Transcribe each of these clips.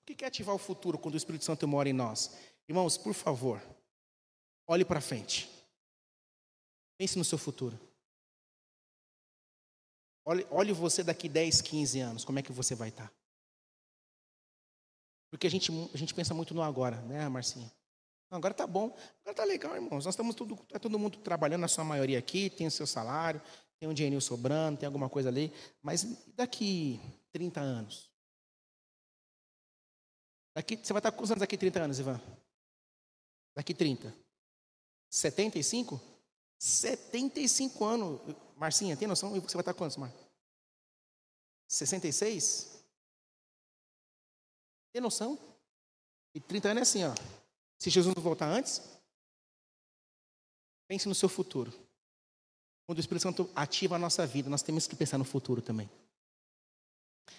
O que é ativar o futuro quando o Espírito Santo mora em nós? Irmãos, por favor, olhe para frente. Pense no seu futuro. Olhe, olhe você daqui 10, 15 anos, como é que você vai estar? Porque a gente, a gente pensa muito no agora, né, Marcinha? Agora tá bom, agora tá legal, irmãos. Nós estamos tudo, tá todo mundo trabalhando, a sua maioria aqui, tem o seu salário, tem um dinheirinho sobrando, tem alguma coisa ali. Mas daqui 30 anos? Daqui, você vai estar quantos anos daqui 30 anos, Ivan? Daqui 30. 75? 75 anos. Marcinha, tem noção? Você vai estar quantos, Mar? 66? Tem noção? E 30 anos é assim, ó. Se Jesus não voltar antes, pense no seu futuro. Quando o Espírito Santo ativa a nossa vida, nós temos que pensar no futuro também.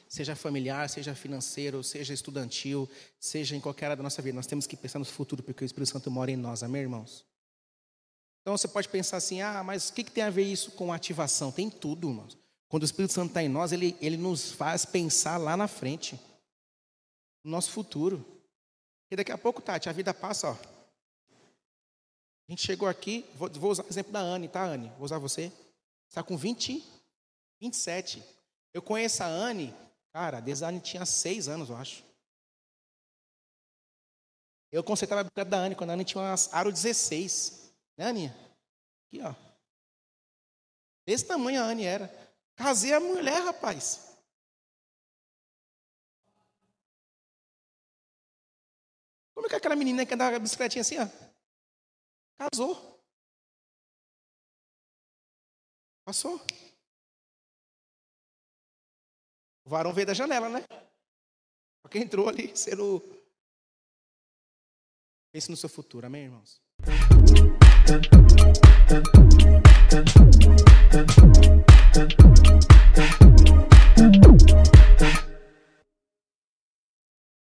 Seja familiar, seja financeiro, seja estudantil, seja em qualquer área da nossa vida, nós temos que pensar no futuro, porque o Espírito Santo mora em nós, amém, irmãos? Então você pode pensar assim, ah, mas o que, que tem a ver isso com ativação? Tem tudo, irmãos. Quando o Espírito Santo está em nós, ele, ele nos faz pensar lá na frente, no nosso futuro. E daqui a pouco, Tati, a vida passa, ó. A gente chegou aqui, vou, vou usar o exemplo da Anne, tá, Anne? Vou usar você. Está com 20, 27. Eu conheço a Anne, cara, desde a Anne tinha seis anos, eu acho. Eu consertava a bicicleta da Anne quando a Anne tinha umas aro 16. Né, Aninha? Aqui, ó. Desse tamanho a Anne era. Casei a mulher, rapaz. Como é que aquela menina que andava bicicletinha assim, ó? Casou. Passou. O varão veio da janela, né? Porque entrou ali, sendo. Pense no seu futuro, amém, irmãos?